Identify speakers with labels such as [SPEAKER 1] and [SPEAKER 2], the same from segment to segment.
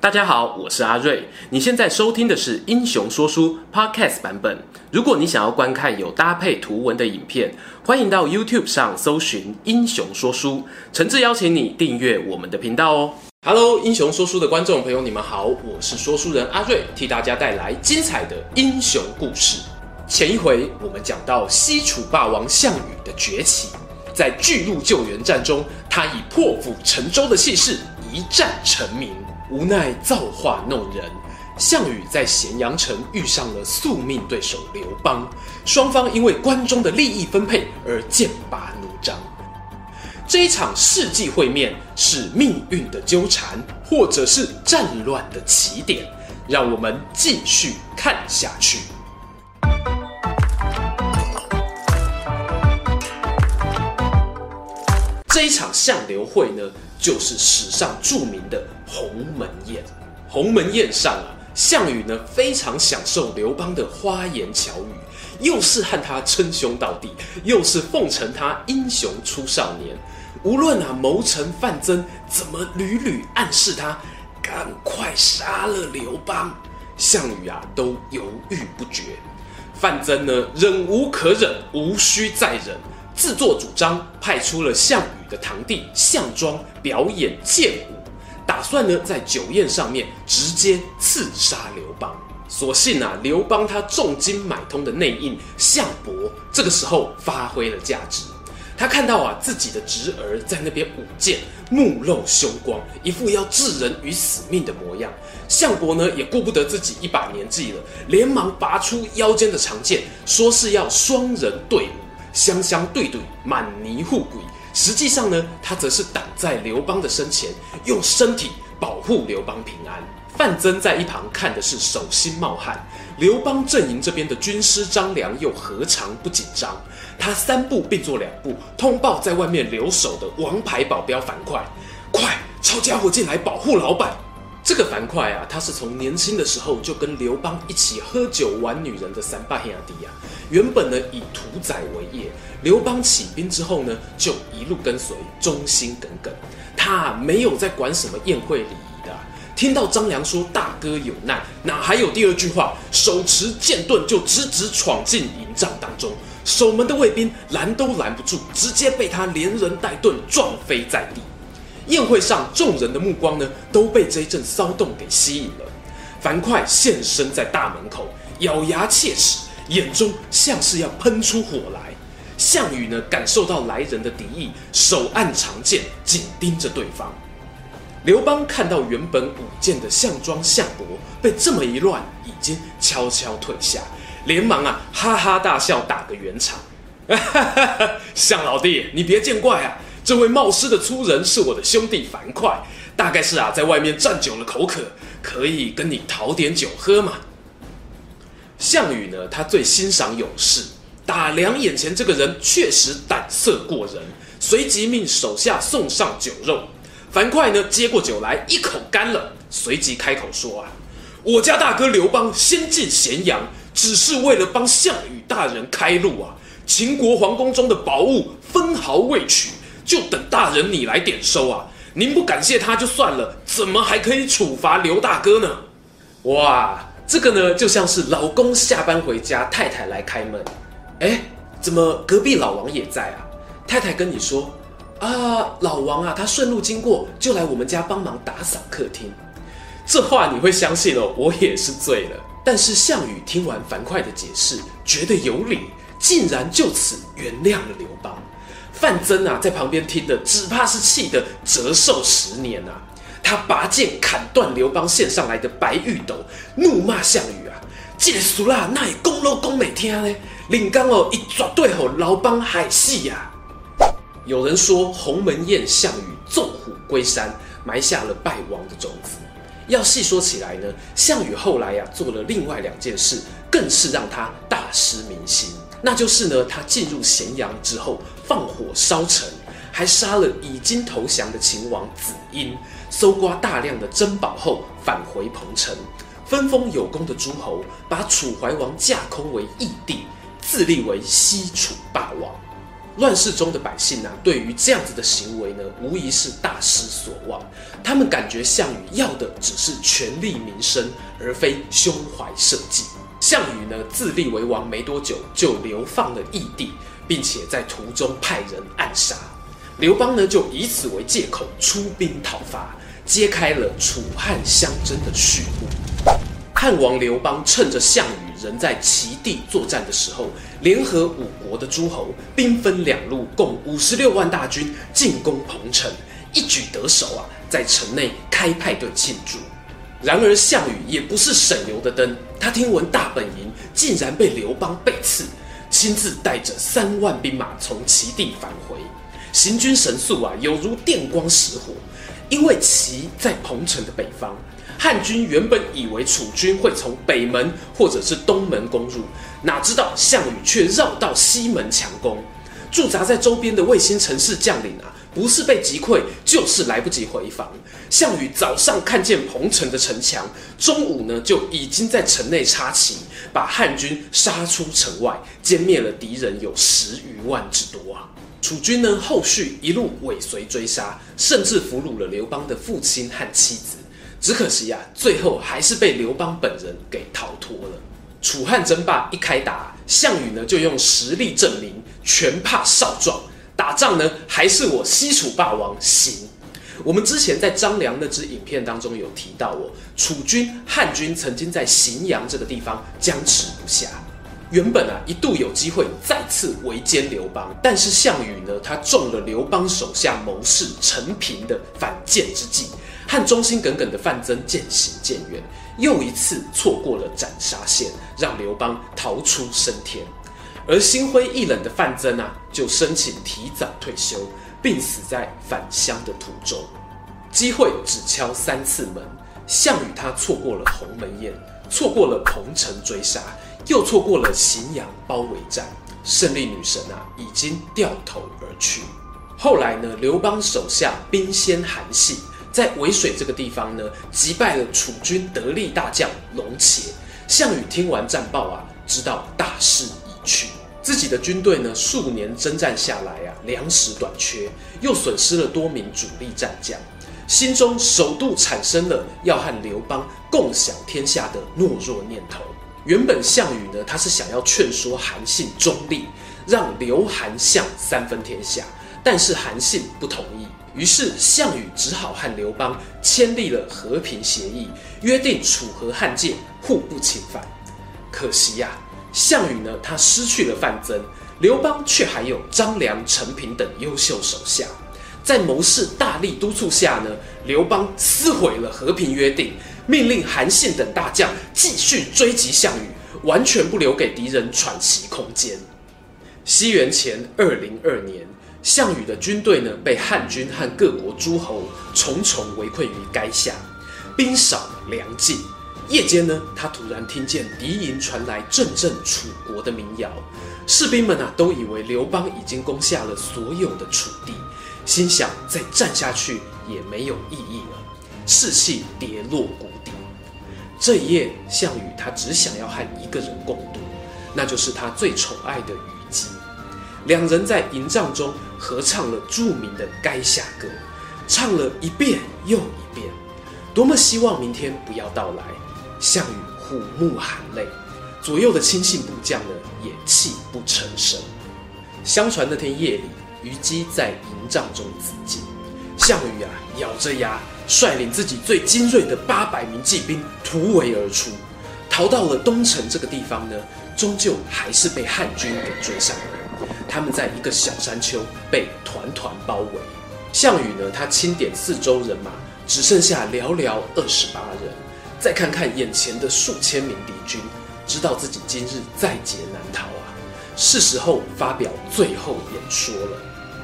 [SPEAKER 1] 大家好，我是阿瑞。你现在收听的是《英雄说书》Podcast 版本。如果你想要观看有搭配图文的影片，欢迎到 YouTube 上搜寻《英雄说书》，诚挚邀请你订阅我们的频道哦。Hello，英雄说书的观众朋友，你们好，我是说书人阿瑞，替大家带来精彩的英雄故事。前一回我们讲到西楚霸王项羽的崛起，在巨鹿救援战中，他以破釜沉舟的气势一战成名。无奈造化弄人，项羽在咸阳城遇上了宿命对手刘邦，双方因为关中的利益分配而剑拔弩张。这一场世纪会面是命运的纠缠，或者是战乱的起点？让我们继续看下去。一场项刘会呢，就是史上著名的鸿门宴。鸿门宴上啊，项羽呢非常享受刘邦的花言巧语，又是和他称兄道弟，又是奉承他英雄出少年。无论啊谋臣范增怎么屡屡暗示他赶快杀了刘邦，项羽啊都犹豫不决。范增呢忍无可忍，无需再忍。自作主张派出了项羽的堂弟项庄表演剑舞，打算呢在酒宴上面直接刺杀刘邦。所幸啊，刘邦他重金买通的内应项伯，这个时候发挥了价值。他看到啊自己的侄儿在那边舞剑，目露凶光，一副要置人于死命的模样。项伯呢也顾不得自己一把年纪了，连忙拔出腰间的长剑，说是要双人对舞。相相对对，满泥护鬼。实际上呢，他则是挡在刘邦的身前，用身体保护刘邦平安。范增在一旁看的是手心冒汗。刘邦阵营这边的军师张良又何尝不紧张？他三步并作两步，通报在外面留守的王牌保镖樊哙：“快抄家伙进来保护老板！”这个樊哙啊，他是从年轻的时候就跟刘邦一起喝酒玩女人的三八兄弟啊。原本呢以屠宰为业，刘邦起兵之后呢就一路跟随，忠心耿耿。他没有在管什么宴会礼仪的。听到张良说大哥有难，哪还有第二句话？手持剑盾就直直闯进营帐当中，守门的卫兵拦都拦不住，直接被他连人带盾撞飞在地。宴会上，众人的目光呢，都被这一阵骚动给吸引了。樊哙现身在大门口，咬牙切齿，眼中像是要喷出火来。项羽呢，感受到来人的敌意，手按长剑，紧盯着对方。刘邦看到原本舞剑的项庄、项伯被这么一乱，已经悄悄退下，连忙啊，哈哈大笑，打个圆场。项老弟，你别见怪啊。这位冒失的粗人是我的兄弟樊哙，大概是啊在外面站久了口渴，可以跟你讨点酒喝嘛。项羽呢，他最欣赏勇士，打量眼前这个人确实胆色过人，随即命手下送上酒肉。樊哙呢接过酒来，一口干了，随即开口说啊：“我家大哥刘邦先进咸阳，只是为了帮项羽大人开路啊。秦国皇宫中的宝物分毫未取。”就等大人你来点收啊！您不感谢他就算了，怎么还可以处罚刘大哥呢？哇，这个呢就像是老公下班回家，太太来开门，哎，怎么隔壁老王也在啊？太太跟你说啊，老王啊，他顺路经过，就来我们家帮忙打扫客厅。这话你会相信哦？我也是醉了。但是项羽听完樊哙的解释，觉得有理，竟然就此原谅了刘邦。范增啊，在旁边听的，只怕是气得折寿十年啊！他拔剑砍断刘邦献上来的白玉斗，怒骂项羽啊：“这个俗啦，哪会讲都讲没听呢？领刚哦，一绝对吼刘邦害死呀！”有人说，鸿门宴项羽纵虎归山，埋下了败亡的种子。要细说起来呢，项羽后来呀、啊，做了另外两件事，更是让他大失民心。那就是呢，他进入咸阳之后，放火烧城，还杀了已经投降的秦王子婴，搜刮大量的珍宝后返回彭城，分封有功的诸侯，把楚怀王架空为义帝，自立为西楚霸王。乱世中的百姓啊，对于这样子的行为呢，无疑是大失所望。他们感觉项羽要的只是权力名声，而非胸怀社稷。项羽呢，自立为王没多久，就流放了异地，并且在途中派人暗杀。刘邦呢，就以此为借口出兵讨伐，揭开了楚汉相争的序幕。汉王刘邦趁着项羽仍在齐地作战的时候，联合五国的诸侯，兵分两路，共五十六万大军进攻彭城，一举得手啊，在城内开派对庆祝。然而项羽也不是省油的灯，他听闻大本营竟然被刘邦背刺，亲自带着三万兵马从齐地返回。行军神速啊，犹如电光石火。因为齐在彭城的北方，汉军原本以为楚军会从北门或者是东门攻入，哪知道项羽却绕到西门强攻。驻扎在周边的卫星城市将领啊，不是被击溃，就是来不及回防。项羽早上看见彭城的城墙，中午呢就已经在城内插旗，把汉军杀出城外，歼灭了敌人有十余万之多啊。楚军呢，后续一路尾随追杀，甚至俘虏了刘邦的父亲和妻子。只可惜啊，最后还是被刘邦本人给逃脱了。楚汉争霸一开打，项羽呢就用实力证明全怕少壮，打仗呢还是我西楚霸王行。我们之前在张良那支影片当中有提到哦，楚军、汉军曾经在荥阳这个地方僵持不下。原本啊，一度有机会再次围歼刘邦，但是项羽呢，他中了刘邦手下谋士陈平的反间之计，和忠心耿耿的范增渐行渐远，又一次错过了斩杀线，让刘邦逃出升天。而心灰意冷的范增啊，就申请提早退休，病死在返乡的途中。机会只敲三次门，项羽他错过了鸿门宴，错过了彭城追杀。又错过了荥阳包围战，胜利女神啊已经掉头而去。后来呢，刘邦手下兵先韩信在渭水这个地方呢击败了楚军得力大将龙且。项羽听完战报啊，知道大势已去，自己的军队呢数年征战下来啊，粮食短缺，又损失了多名主力战将，心中首度产生了要和刘邦共享天下的懦弱念头。原本项羽呢，他是想要劝说韩信中立，让刘韩项三分天下，但是韩信不同意，于是项羽只好和刘邦签立了和平协议，约定楚河汉界互不侵犯。可惜呀、项羽呢，他失去了范增，刘邦却还有张良、陈平等优秀手下，在谋士大力督促下呢，刘邦撕毁了和平约定。命令韩信等大将继续追击项羽，完全不留给敌人喘息空间。西元前二零二年，项羽的军队呢被汉军和各国诸侯重重围困于垓下，兵少粮尽。夜间呢，他突然听见敌营传来阵阵楚国的民谣，士兵们啊都以为刘邦已经攻下了所有的楚地，心想再战下去也没有意义了，士气跌落谷底。这一夜，项羽他只想要和一个人共度，那就是他最宠爱的虞姬。两人在营帐中合唱了著名的《垓下歌》，唱了一遍又一遍，多么希望明天不要到来。项羽虎目含泪，左右的亲信部将呢也泣不成声。相传那天夜里，虞姬在营帐中自尽。项羽啊，咬着牙。率领自己最精锐的八百名骑兵突围而出，逃到了东城这个地方呢，终究还是被汉军给追上了。他们在一个小山丘被团团包围。项羽呢，他清点四周人马，只剩下寥寥二十八人。再看看眼前的数千名敌军，知道自己今日在劫难逃啊！是时候发表最后演说了。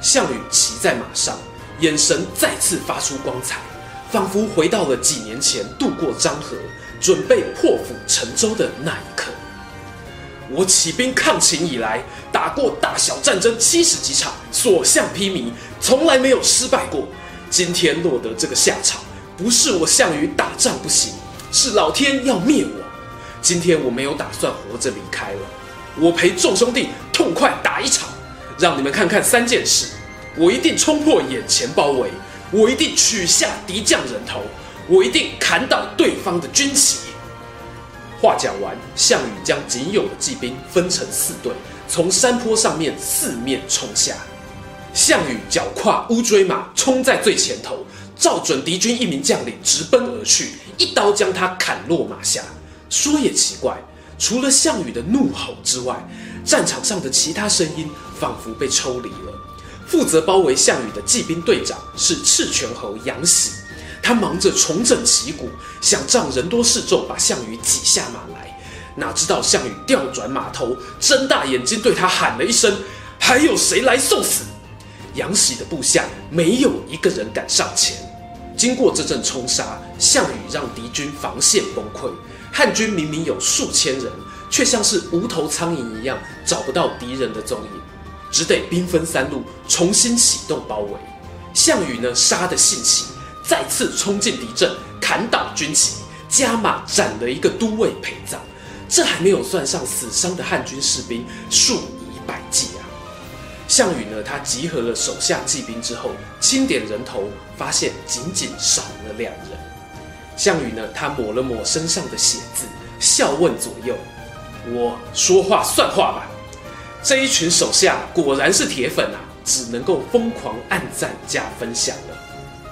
[SPEAKER 1] 项羽骑在马上，眼神再次发出光彩。仿佛回到了几年前渡过漳河，准备破釜沉舟的那一刻。我起兵抗秦以来，打过大小战争七十几场，所向披靡，从来没有失败过。今天落得这个下场，不是我项羽打仗不行，是老天要灭我。今天我没有打算活着离开了，我陪众兄弟痛快打一场，让你们看看三件事：我一定冲破眼前包围，我一定取下敌将人头，我一定砍倒对方的军旗。话讲完，项羽将仅有的骑兵分成四队，从山坡上面四面冲下。项羽脚跨乌骓马，冲在最前头，照准敌军一名将领直奔而去，一刀将他砍落马下。说也奇怪，除了项羽的怒吼之外，战场上的其他声音仿佛被抽离了。负责包围项羽的骑兵队长是赤泉侯杨喜，他忙着重整旗鼓，想仗人多势众把项羽挤下马来。哪知道项羽调转马头，睁大眼睛对他喊了一声：“还有谁来送死？”杨喜的部下没有一个人敢上前。经过这阵冲杀，项羽让敌军防线崩溃。汉军明明有数千人，却像是无头苍蝇一样找不到敌人的踪影，只得兵分三路重新启动包围。项羽呢，杀得兴起，再次冲进敌阵，砍倒军旗，加码斩了一个都尉陪葬。这还没有算上死伤的汉军士兵数！项羽呢，他集合了手下骑兵之后，清点人头，发现仅仅少了两人。项羽呢，他抹了抹身上的血渍，笑问左右：“我说话算话吧？”这一群手下果然是铁粉啊，只能够疯狂按赞加分享了。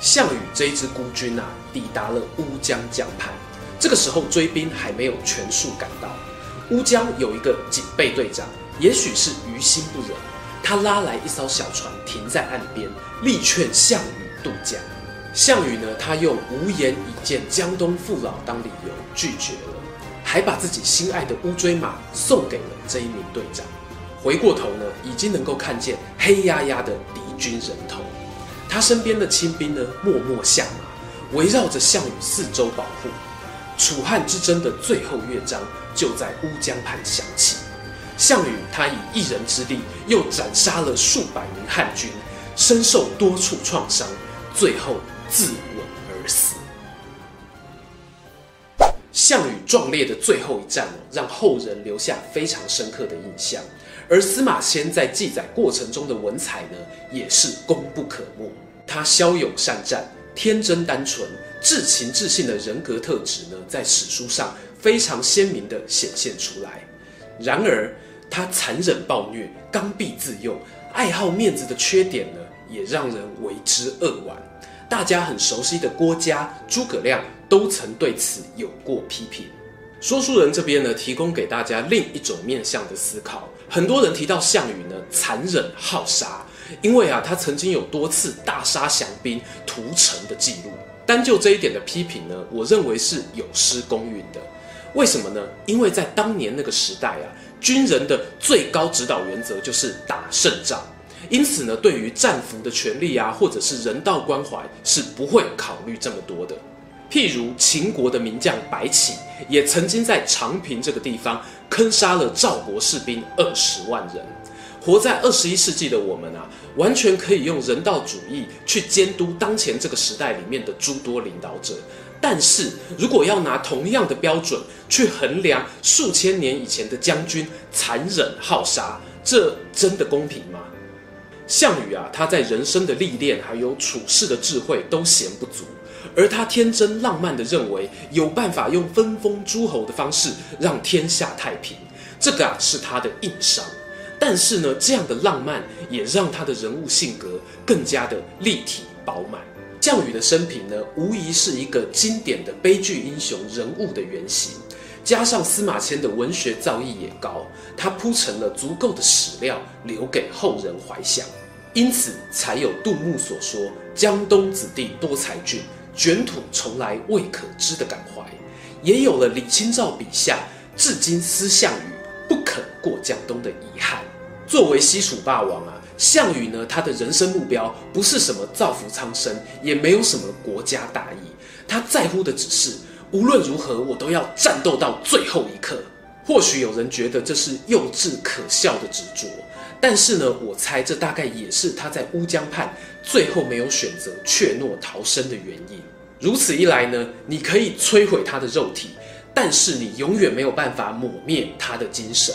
[SPEAKER 1] 项羽这一支孤军啊，抵达了乌江江畔。这个时候追兵还没有全数赶到。乌江有一个警备队长，也许是于心不忍，他拉来一艘小船停在岸边，力劝项羽渡江。项羽呢，他用无颜以见江东父老当理由拒绝了，还把自己心爱的乌骓马送给了这一名队长。回过头呢，已经能够看见黑压压的敌军人头。他身边的亲兵呢，默默下马，围绕着项羽四周保护。楚汉之争的最后乐章就在乌江畔响起。项羽他以一人之力，又斩杀了数百名汉军，身受多处创伤，最后。自刎而死。项羽壮烈的最后一战，让后人留下非常深刻的印象。而司马迁在记载过程中的文采呢，也是功不可没。他骁勇善战、天真单纯、至情至性的人格特质呢，在史书上非常鲜明地显现出来。然而，他残忍暴虐、刚愎自用、爱好面子的缺点呢，也让人为之扼腕。大家很熟悉的郭嘉、诸葛亮都曾对此有过批评。说书人这边呢，提供给大家另一种面向的思考。很多人提到项羽呢，残忍好杀，因为啊，他曾经有多次大杀降兵屠城的记录。单就这一点的批评呢，我认为是有失公允的。为什么呢？因为在当年那个时代啊，军人的最高指导原则就是打胜仗。因此呢，对于战俘的权利啊，或者是人道关怀，是不会考虑这么多的。譬如秦国的名将白起，也曾经在长平这个地方坑杀了赵国士兵二十万人。活在二十一世纪的我们啊，完全可以用人道主义去监督当前这个时代里面的诸多领导者。但是如果要拿同样的标准去衡量数千年以前的将军残忍好杀，这真的公平吗？项羽啊，他在人生的历练还有处世的智慧都嫌不足，而他天真浪漫的认为有办法用分封诸侯的方式让天下太平，这个啊是他的硬伤。但是呢，这样的浪漫也让他的人物性格更加的立体饱满。项羽的生平呢，无疑是一个经典的悲剧英雄人物的原型，加上司马迁的文学造诣也高，他铺陈了足够的史料留给后人怀想。因此，才有杜牧所说“江东子弟多才俊，卷土重来未可知”的感怀，也有了李清照笔下“至今思项羽，不肯过江东”的遗憾。作为西楚霸王啊，项羽呢，他的人生目标不是什么造福苍生，也没有什么国家大义，他在乎的只是无论如何，我都要战斗到最后一刻。或许有人觉得这是幼稚可笑的执着。但是呢，我猜这大概也是他在乌江畔最后没有选择怯懦逃生的原因。如此一来呢，你可以摧毁他的肉体，但是你永远没有办法抹灭他的精神。